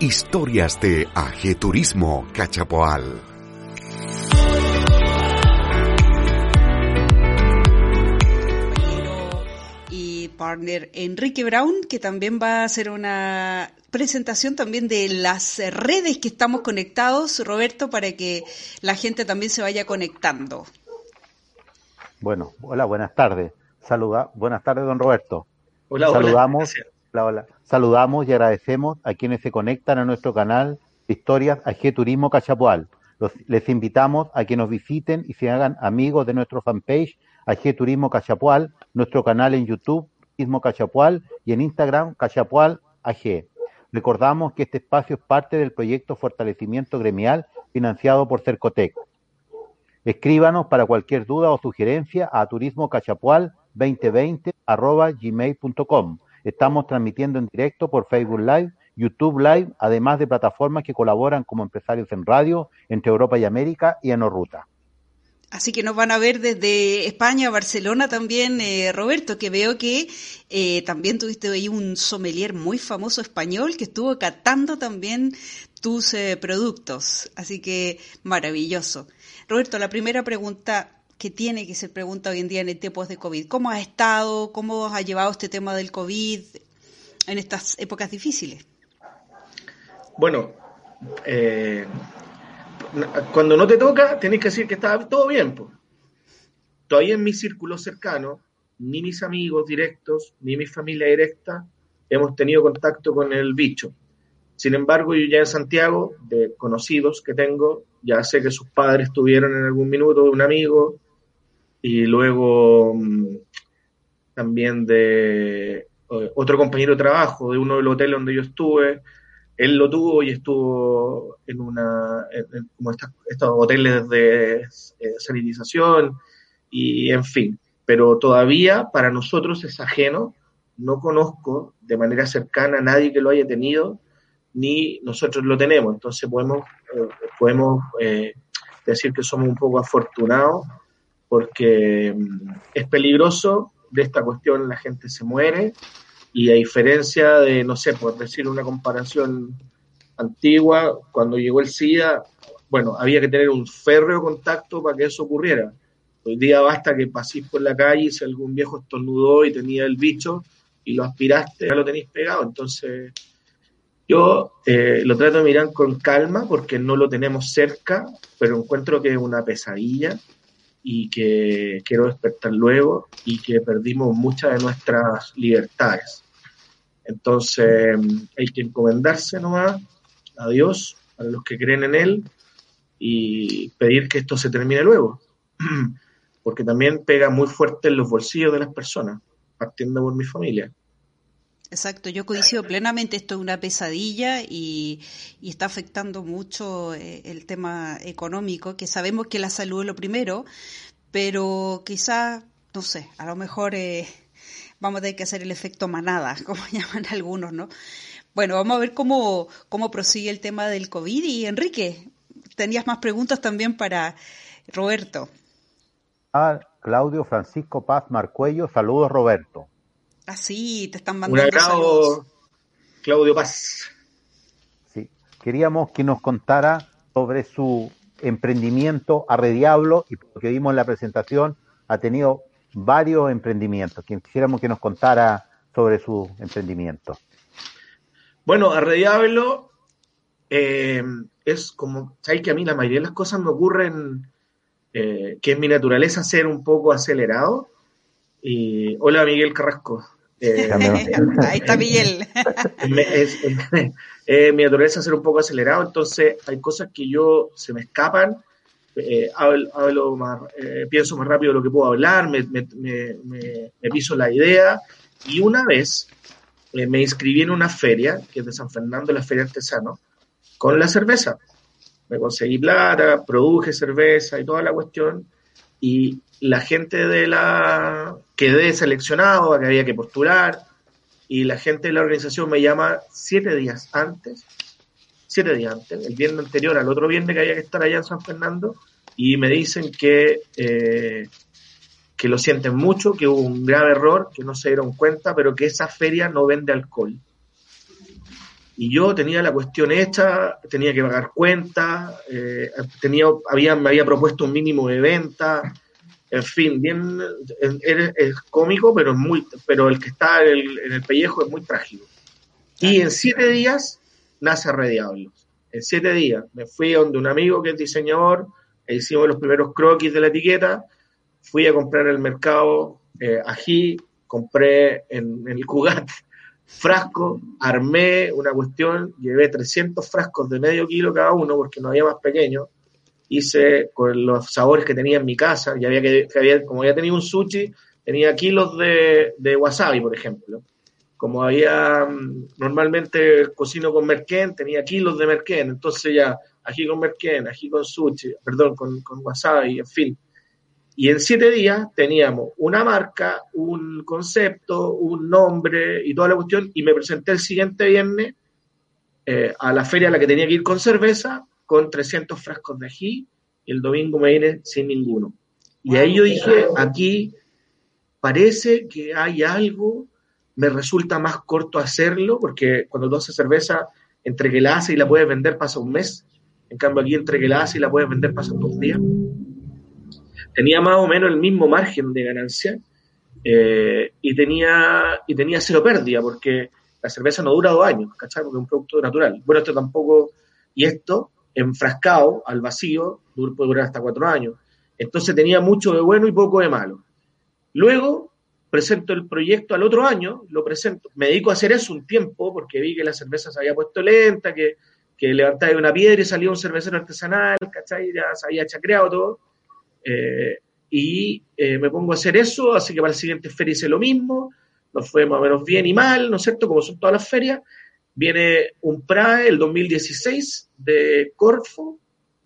Historias de Ajeturismo Cachapoal. Y partner Enrique Brown, que también va a hacer una presentación también de las redes que estamos conectados, Roberto, para que la gente también se vaya conectando. Bueno, hola, buenas tardes. Saluda, buenas tardes, don Roberto. Hola, Saludamos, hola, hola. Saludamos y agradecemos a quienes se conectan a nuestro canal Historias AG Turismo Cachapual. Los, les invitamos a que nos visiten y se hagan amigos de nuestro fanpage AG Turismo Cachapual, nuestro canal en YouTube Turismo Cachapual y en Instagram Cachapual AG. Recordamos que este espacio es parte del proyecto Fortalecimiento Gremial financiado por Cercotec. Escríbanos para cualquier duda o sugerencia a turismocachapual2020 arroba gmail.com Estamos transmitiendo en directo por Facebook Live, YouTube Live, además de plataformas que colaboran como empresarios en radio entre Europa y América y en Orruta. Así que nos van a ver desde España, Barcelona también, eh, Roberto, que veo que eh, también tuviste ahí un sommelier muy famoso español que estuvo catando también tus eh, productos. Así que maravilloso. Roberto, la primera pregunta que tiene que ser pregunta hoy en día en tiempos de COVID. ¿Cómo has estado? ¿Cómo has llevado este tema del COVID en estas épocas difíciles? Bueno, eh, cuando no te toca, tenés que decir que está todo bien. Pues. Todavía en mi círculo cercano, ni mis amigos directos, ni mi familia directa, hemos tenido contacto con el bicho. Sin embargo, yo ya en Santiago, de conocidos que tengo, ya sé que sus padres tuvieron en algún minuto un amigo, y luego mm, también de eh, otro compañero de trabajo de uno de los hoteles donde yo estuve, él lo tuvo y estuvo en una en, como estos hoteles de eh, sanitización y en fin, pero todavía para nosotros es ajeno, no conozco de manera cercana a nadie que lo haya tenido ni nosotros lo tenemos, entonces podemos eh, podemos decir que somos un poco afortunados porque mm, es peligroso, de esta cuestión la gente se muere y a diferencia de, no sé, por decir una comparación antigua, cuando llegó el SIDA, bueno, había que tener un férreo contacto para que eso ocurriera. Hoy día basta que paséis por la calle y si algún viejo estornudó y tenía el bicho y lo aspiraste, ya lo tenéis pegado. Entonces, yo eh, lo trato de mirar con calma porque no lo tenemos cerca, pero encuentro que es una pesadilla y que quiero despertar luego y que perdimos muchas de nuestras libertades. Entonces hay que encomendarse nomás a Dios, a los que creen en Él y pedir que esto se termine luego, porque también pega muy fuerte en los bolsillos de las personas, partiendo por mi familia. Exacto, yo coincido plenamente, esto es una pesadilla y, está afectando mucho eh, el tema económico, que sabemos que la salud es lo primero, pero quizá, no sé, a lo mejor eh, vamos a tener que hacer el efecto manada, como llaman algunos, ¿no? Bueno, vamos a ver cómo, cómo prosigue el tema del COVID y Enrique, tenías más preguntas también para Roberto. Ah, Claudio Francisco Paz Marcuello, saludos Roberto. Ah, sí, te están mandando Un agrado, Claudio Paz. Sí, queríamos que nos contara sobre su emprendimiento Arrediablo y porque vimos en la presentación ha tenido varios emprendimientos. Quisiéramos que nos contara sobre su emprendimiento. Bueno, Arrediablo eh, es como, sabéis que a mí la mayoría de las cosas me ocurren eh, que es mi naturaleza ser un poco acelerado. Y, hola Miguel Carrasco. Eh, Ahí está Miguel. es, es, mi naturaleza ser un poco acelerado, entonces hay cosas que yo se me escapan, eh, hablo, más, eh, pienso más rápido de lo que puedo hablar, me, me, me, me piso la idea y una vez eh, me inscribí en una feria, que es de San Fernando, la Feria Artesano, con la cerveza. Me conseguí plata, produje cerveza y toda la cuestión y la gente de la quedé seleccionado, que había que postular, y la gente de la organización me llama siete días antes, siete días antes, el viernes anterior al otro viernes que había que estar allá en San Fernando, y me dicen que, eh, que lo sienten mucho, que hubo un grave error, que no se dieron cuenta, pero que esa feria no vende alcohol. Y yo tenía la cuestión hecha, tenía que pagar cuentas, eh, tenía, había, me había propuesto un mínimo de venta, en fin, bien, es, cómico, pero es muy, pero el que está en el, pellejo es muy trágico. Y en siete días nace Red En siete días me fui a donde un amigo que es diseñador, e hicimos los primeros croquis de la etiqueta, fui a comprar el mercado eh, ají, compré en, en el Cugat frasco, armé una cuestión, llevé 300 frascos de medio kilo cada uno porque no había más pequeño, hice con los sabores que tenía en mi casa, ya había que, había, como había tenido un sushi, tenía kilos de, wasabi, por ejemplo. Como había, mm, normalmente cocino con merquén, tenía kilos de merquén, entonces ya ají con merquén, ají con sushi, perdón, con, con wasabi, en fin. Y en siete días teníamos una marca, un concepto, un nombre y toda la cuestión. Y me presenté el siguiente viernes eh, a la feria a la que tenía que ir con cerveza, con 300 frascos de ají. Y el domingo me vine sin ninguno. Y ahí yo dije, aquí parece que hay algo, me resulta más corto hacerlo, porque cuando tú haces cerveza, entre que la haces y la puedes vender pasa un mes. En cambio aquí entre que la haces y la puedes vender pasa dos días tenía más o menos el mismo margen de ganancia eh, y, tenía, y tenía cero pérdida, porque la cerveza no dura dos años, ¿cachai? Porque es un producto natural. Bueno, esto tampoco, y esto, enfrascado al vacío, puede durar hasta cuatro años. Entonces tenía mucho de bueno y poco de malo. Luego presento el proyecto al otro año, lo presento, me dedico a hacer eso un tiempo, porque vi que la cerveza se había puesto lenta, que, que levantaba una piedra y salía un cervecero artesanal, ¿cachai? Ya se había chacreado todo eh, y eh, me pongo a hacer eso, así que para la siguiente feria hice lo mismo, nos fue más o menos bien y mal, ¿no es cierto? Como son todas las ferias. Viene un PRAE el 2016 de Corfo,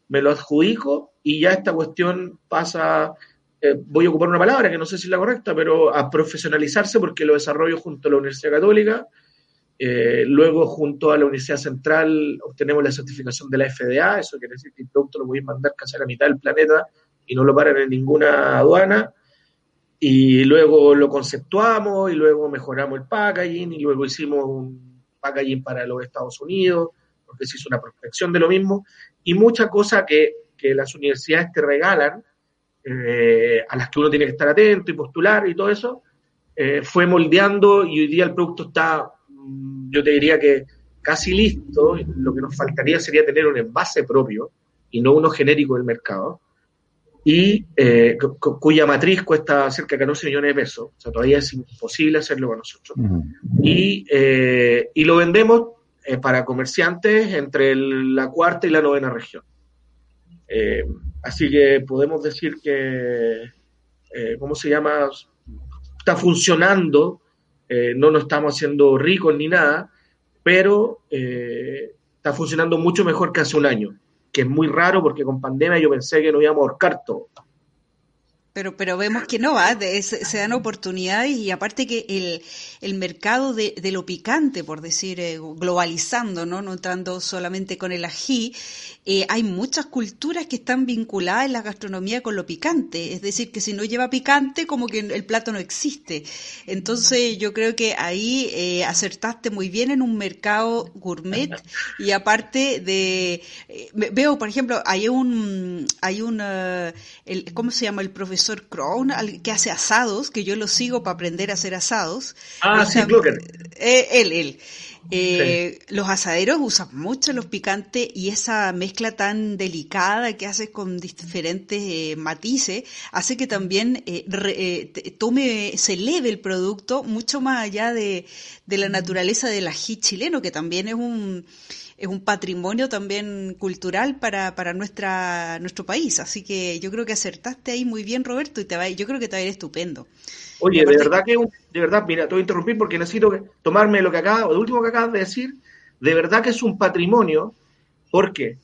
me lo adjudico y ya esta cuestión pasa, eh, voy a ocupar una palabra que no sé si es la correcta, pero a profesionalizarse porque lo desarrollo junto a la Universidad Católica. luego, junto a la Universidad Central, obtenemos la certificación de la FDA, eso quiere decir que el producto lo voy a mandar casi a la mitad del planeta y no lo paran en ninguna aduana. Y luego lo conceptuamos y luego mejoramos el packaging y luego hicimos un packaging para los Estados Unidos, porque se hizo una prospección de lo mismo. Y muchas cosas que, que las universidades te regalan, eh, a las que uno tiene que estar atento y postular y todo eso, eh, fue moldeando y hoy día el producto está, mm, yo te diría que casi listo, lo que nos faltaría sería tener un envase propio y no uno genérico del mercado y eh, cuya matriz cuesta cerca de 14 millones de pesos, o sea, todavía es imposible hacerlo con nosotros. y, eh, y, lo vendemos eh, para comerciantes entre la cuarta y la novena región. así que podemos decir que, ¿cómo se llama? Está funcionando, no nos estamos haciendo ricos ni nada, pero está funcionando mucho mejor que hace un año que es muy raro porque con pandemia yo pensé que no íbamos a ahorcar todo. Pero, pero vemos que no, va, se, dan oportunidades y aparte que el, el mercado de, de, lo picante, por decir, eh, globalizando, ¿no? no entrando solamente con el ají, eh, hay muchas culturas que están vinculadas en la gastronomía con lo picante. Es decir, que si no lleva picante, como que el plato no existe. Entonces, yo creo que ahí eh, acertaste muy bien en un mercado gourmet y aparte de, veo, por ejemplo, hay un, hay un, el, ¿cómo se llama? El profesor Crown, que hace asados, que yo lo sigo para aprender a hacer asados. Ah, sí, eh, él, él. Eh, los asaderos usan mucho los picantes y esa mezcla tan delicada que haces con diferentes eh, matices hace que también tome, se eleve el producto mucho más allá de, de la naturaleza del ají chileno, que también es un es un patrimonio también cultural para, para nuestra, nuestro país. Así que yo creo que acertaste ahí muy bien, Roberto, y te va, yo creo que te va a ir estupendo. Oye, de verdad que, de verdad, mira, te voy a interrumpir porque necesito tomarme lo que acabas, lo último que acabas de decir, de verdad que es un patrimonio, porque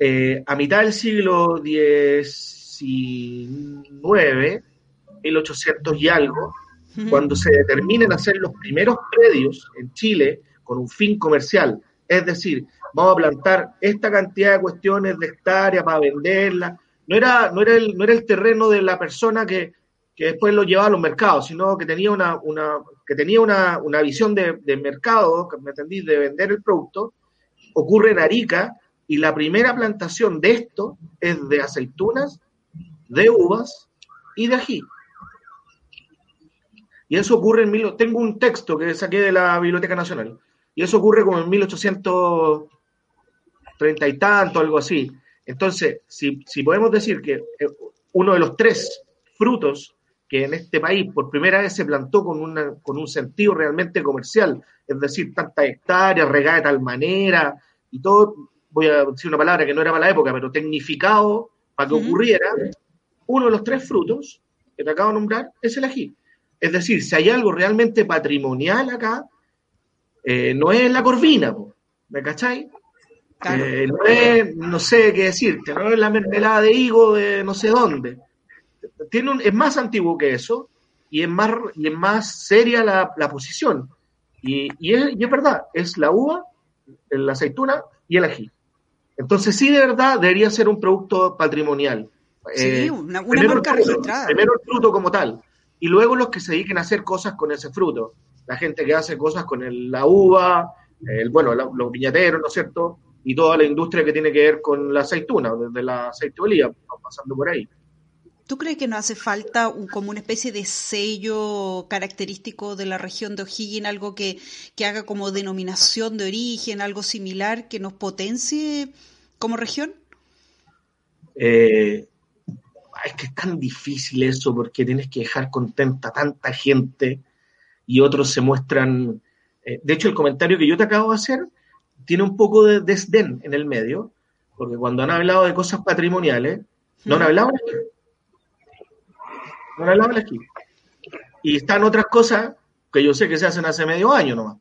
eh, a mitad del siglo XIX, 1800 y algo, cuando se determinen hacer los primeros predios en Chile con un fin comercial, es decir, vamos a plantar esta cantidad de cuestiones de hectáreas para venderla, no era, no era, el, no era el terreno de la persona que que después lo llevaba a los mercados, sino que tenía una, una que tenía una, una visión de, de, mercado, me entendí, de vender el producto, ocurre en Arica, y la primera plantación de esto es de aceitunas, de uvas y de ají. Y eso ocurre en... Tengo un texto que saqué de la Biblioteca Nacional, y eso ocurre como en 1830 y tanto, algo así. Entonces, si, si podemos decir que eh, uno de los tres frutos que en este país por primera vez se plantó con, una, con un sentido realmente comercial, es decir, tantas hectáreas, regada de tal manera y todo, voy a decir una palabra que no era para la época, pero tecnificado para que ocurriera, uno de los tres frutos que te acabo de nombrar es el ají. Es decir, si hay algo realmente patrimonial acá, eh, no es la corvina, ¿me cacháis? Eh, no es, no sé qué decirte, no es la mermelada de higo de no sé dónde. Tiene un, es más antiguo que eso y es más, y es más seria la, la posición. Y, y, es, y, es, verdad, es la uva, la aceituna y el ají. Entonces sí, de verdad, debería ser un producto patrimonial. Sí, eh, una, una marca el fruto, registrada. Primero el fruto como tal, y luego los que se dediquen a hacer cosas con ese fruto. La gente que hace cosas con el, la uva, el, bueno, la, los viñateros, ¿no es cierto? Y toda la industria que tiene que ver con la aceituna, desde la aceite de oliva, pasando por ahí. ¿Tú crees que no hace falta un, como una especie de sello característico de la región de O'Higgins, algo que, que haga como denominación de origen, algo similar que nos potencie como región? Eh, es que es tan difícil eso porque tienes que dejar contenta a tanta gente y otros se muestran. Eh, de hecho, el comentario que yo te acabo de hacer tiene un poco de desdén en el medio, porque cuando han hablado de cosas patrimoniales, no han hablado de aquí. No han hablado de aquí. Y están otras cosas que yo sé que se hacen hace medio año nomás.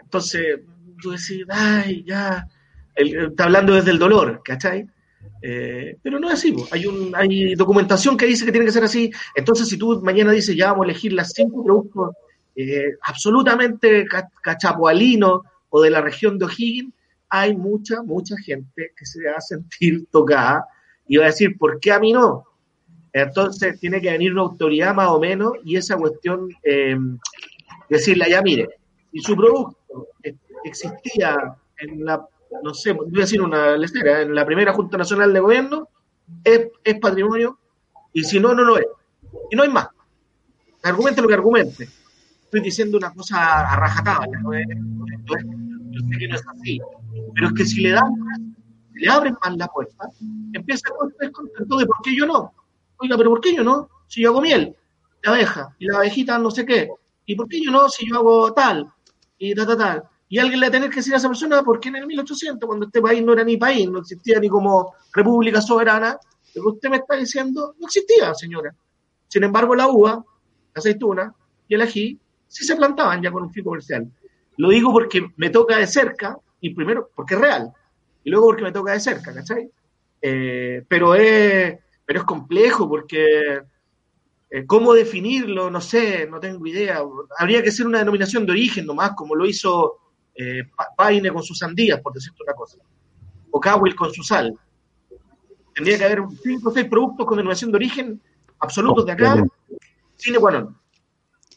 Entonces, tú decís, ay, ya, el, está hablando desde el dolor, ¿cachai? Eh, pero no es así, hay, un, hay documentación que dice que tiene que ser así. Entonces, si tú mañana dices, ya vamos a elegir las cinco productos eh, absolutamente cachapoalinos o de la región de O'Higgins, hay mucha, mucha gente que se va a sentir tocada y va a decir, ¿por qué a mí no? Entonces, tiene que venir una autoridad más o menos y esa cuestión, eh, decirle, ya mire, si su producto existía en la no sé, voy a decir una lecera, en la primera Junta Nacional de Gobierno es, es, patrimonio y si no, no lo es. Y no hay más. Argumente lo que argumente. Estoy diciendo una cosa a rajatabla, no yo sé que no es así, pero es que si le dan si le abren más la puerta, empieza con descontento de por qué yo no. Oiga, pero ¿por qué yo no? Si yo hago miel, la abeja, y la abejita no sé qué. ¿Y por qué yo no si yo hago tal? Y tal, tal. Y alguien le va a tener que decir a esa persona, porque en el 1800, cuando este país no era ni país, no existía ni como república soberana, lo que usted me está diciendo no existía, señora. Sin embargo, la uva, la aceituna y el ají sí se plantaban ya con un fin comercial. Lo digo porque me toca de cerca, y primero porque es real, y luego porque me toca de cerca, ¿cachai? Eh, pero, es, pero es complejo porque eh, ¿Cómo definirlo? No sé, no tengo idea. Habría que ser una denominación de origen nomás, como lo hizo eh, Paine con sus sandías, por decirte una cosa, o Cowell con su sal. Tendría que haber cinco o seis productos con denominación de origen absolutos de acá, cine bueno.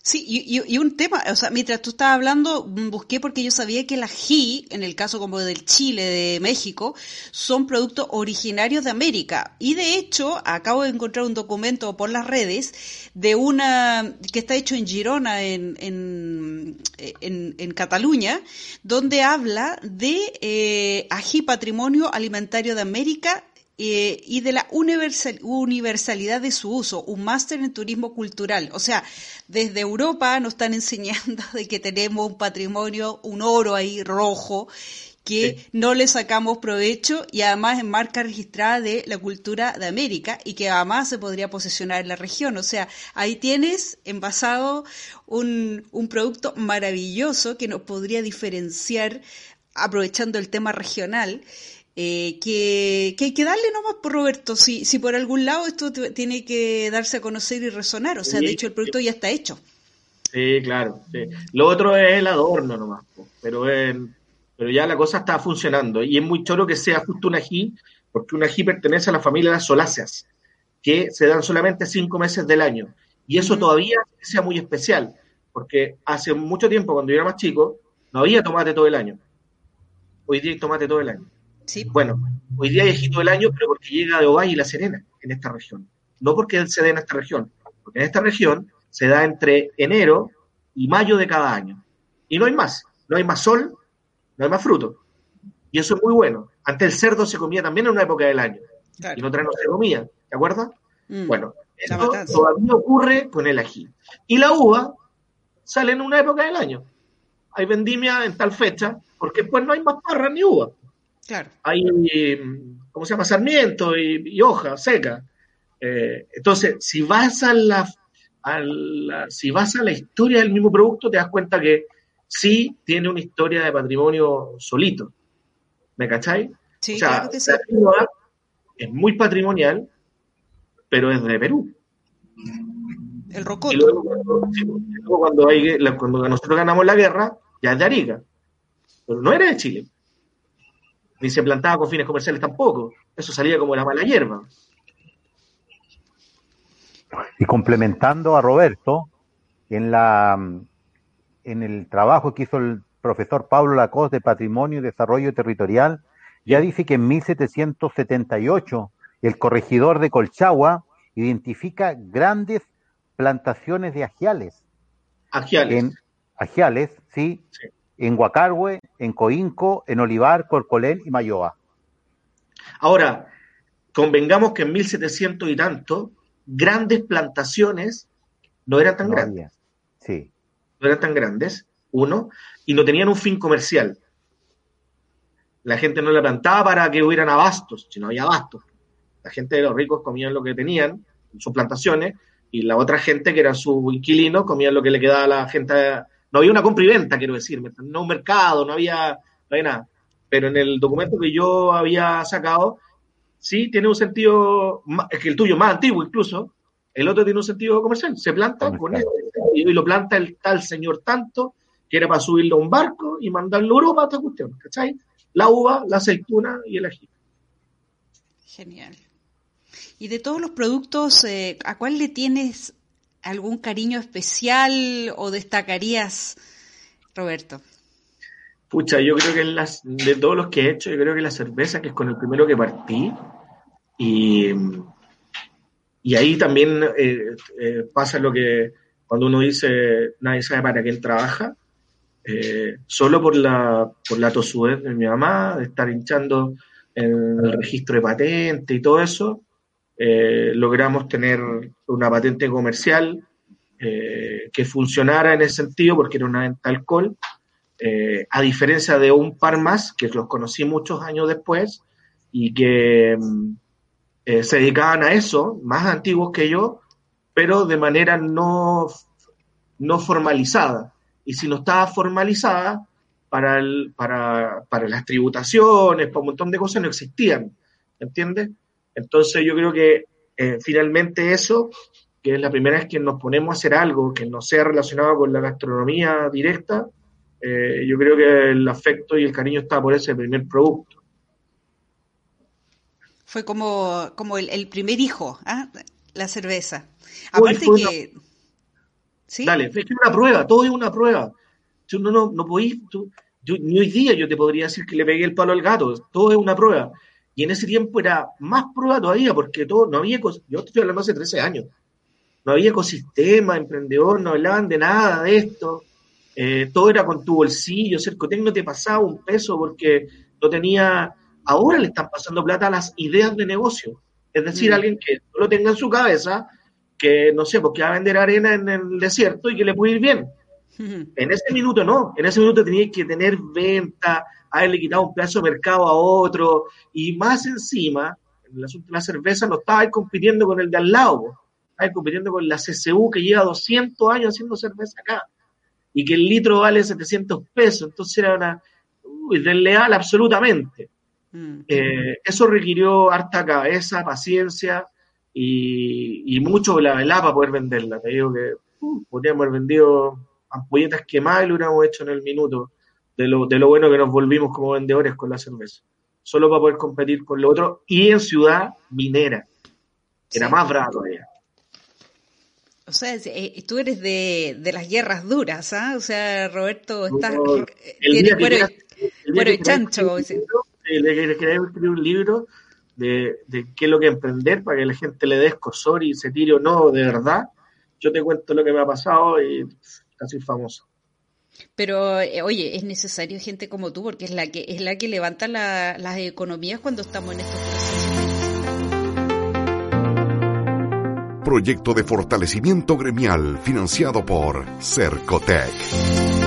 Sí, y, y, un tema, o sea, mientras tú estabas hablando, busqué porque yo sabía que el ají, en el caso como del Chile, de México, son productos originarios de América. Y de hecho, acabo de encontrar un documento por las redes de una, que está hecho en Girona, en, en, en, en Cataluña, donde habla de eh, ají patrimonio alimentario de América eh, y de la universal, universalidad de su uso, un máster en turismo cultural. O sea, desde Europa nos están enseñando de que tenemos un patrimonio, un oro ahí rojo, que sí. no le sacamos provecho y además en marca registrada de la cultura de América y que además se podría posesionar en la región. O sea, ahí tienes envasado un, un producto maravilloso que nos podría diferenciar aprovechando el tema regional eh, que, que, hay que darle nomás por Roberto, si, si por algún lado esto tiene que darse a conocer y resonar, o sea, sí, de hecho el producto sí. ya está hecho. Sí, claro, sí. lo otro es el adorno nomás, pero, es, pero ya la cosa está funcionando y es muy choro que sea justo un ají, porque un ají pertenece a la familia de las soláceas, que se dan solamente cinco meses del año. Y eso todavía sea muy especial, porque hace mucho tiempo, cuando yo era más chico, no había tomate todo el año. Hoy día hay tomate todo el año. Sí. Bueno, hoy día hay ají todo el año, pero porque llega de Ovalle y La Serena en esta región. No porque se dé en esta región, porque en esta región se da entre enero y mayo de cada año. Y no hay más. No hay más sol, no hay más fruto. Y eso es muy bueno. Antes el cerdo se comía también en una época del año. Y en otra no se comía. ¿De acuerdo? Mm. bueno, esto todavía ocurre con el ají. Y la uva sale en una época del año. Hay vendimia en tal fecha, porque pues no hay más parras ni uva. Claro. Hay, ¿cómo se llama? Sarmiento y, hoja seca. Eh, entonces, si vas a la, si vas a la historia del mismo producto, te das cuenta que sí tiene una historia de patrimonio solito. ¿Me cacháis? Sí, claro que sí. es muy patrimonial, pero es de Perú. El rocoto. Y luego, cuando, hay, cuando nosotros ganamos la guerra, ya es de Arica. Pero no era de Chile. Ni se plantaba con fines comerciales tampoco. Eso salía como la mala hierba. Y complementando a Roberto, en la en el trabajo que hizo el profesor Pablo Lacoste de Patrimonio y Desarrollo Territorial, ya dice que en 1778 el corregidor de Colchagua identifica grandes plantaciones de ajiales. Ajiales. En, ajiales, sí, En Huacarhue, en Coinco, en Olivar, Corcolén y Mayoa. Ahora, convengamos que en 1700 y tanto, grandes plantaciones no eran tan grandes. Sí. No eran tan grandes, uno, y no tenían un fin comercial. La gente no la plantaba para que hubieran abastos, sino había abastos. La gente de los ricos comían lo que tenían, sus plantaciones, y la otra gente, que era su inquilino, comía lo que le quedaba a la gente. No había una compra y venta, quiero decir, no un mercado, no había, nada. Pero en el documento que yo había sacado, sí tiene un sentido, es que el tuyo más antiguo incluso, el otro tiene un sentido comercial. Se planta con este, y lo planta el tal señor tanto, que era para subirlo a un barco y mandarlo a Europa a esta cuestión, ¿cachai? La uva, la aceituna y el ají. Genial. Y de todos los productos, eh, ¿a cuál le tienes algún cariño especial o destacarías, Roberto? Pucha, yo creo que las, de todos los que he hecho, yo creo que la cerveza, que es con el primero que partí, y, y ahí también eh, eh, pasa lo que cuando uno dice nadie sabe para quién trabaja, solo por la, por la tosudez de mi mamá, de estar hinchando en el registro de patente y todo eso, eh, logramos tener una patente comercial eh, que funcionara en ese sentido porque era una venta alcohol, eh, a diferencia de un par más, que los conocí muchos años después y que mm, se dedicaban a eso, más antiguos que yo, pero de manera no, no formalizada. Y si no estaba formalizada, para, el, para, para las tributaciones, para un montón de cosas no existían, ¿entiendes? Entonces yo creo que eh, finalmente eso, que es la primera vez que nos ponemos a hacer algo que no sea relacionado con la gastronomía directa, eh, yo creo que el afecto y el cariño está por ese primer producto. Fue como, como el, primer hijo, ¿ah? la cerveza. Aparte que... ¿Sí? Dale, es que una prueba, todo es una prueba. Tú no, no, no podís, tú, ni hoy día yo te podría decir que le pegué el palo al gato, todo es una prueba. Y en ese tiempo era más prueba todavía, porque todo, no había, yo estoy hablando hace 13 años, no había ecosistema, emprendedor, no hablaban de nada de esto, eh, todo era con tu bolsillo, Cercotec no te pasaba un peso porque no tenía, ahora le están pasando plata a las ideas de negocio, es decir, mm. alguien que no lo tenga en su cabeza, que no sé, porque va a vender arena en el desierto y que le puede ir bien. En ese minuto no, en ese minuto tenía que tener venta, haberle quitado un pedazo de mercado a otro, y más encima, en el asunto de la cerveza no estaba compitiendo con el de al lado, estaba compitiendo con la CCU que lleva 200 años haciendo cerveza acá, y que el litro vale 700 pesos, entonces era una uy, desleal absolutamente. Mm. Eh, eso requirió harta cabeza, paciencia y, mucho la velada para poder venderla. Te digo que uh, podríamos haber vendido ampolletas quemadas y lo hubiéramos hecho en el minuto de lo, de lo bueno que nos volvimos como vendedores con la cerveza. Solo para poder competir con lo otro y en ciudad minera. Era más bravo todavía. O sea, eh, tú eres de, de, las guerras duras, ¿ah? O sea, Roberto, estás... tiene cuero, y chancho. Le quería escribir un libro de, de, qué es lo que emprender para que la gente le dé escosor y se tire o no de verdad. Yo te cuento lo que me ha pasado y casi famoso. Pero eh, oye, es necesario gente como tú porque es la que es la que levanta la, las economías cuando estamos en estos procesos. proyecto de fortalecimiento gremial financiado por Cercotec.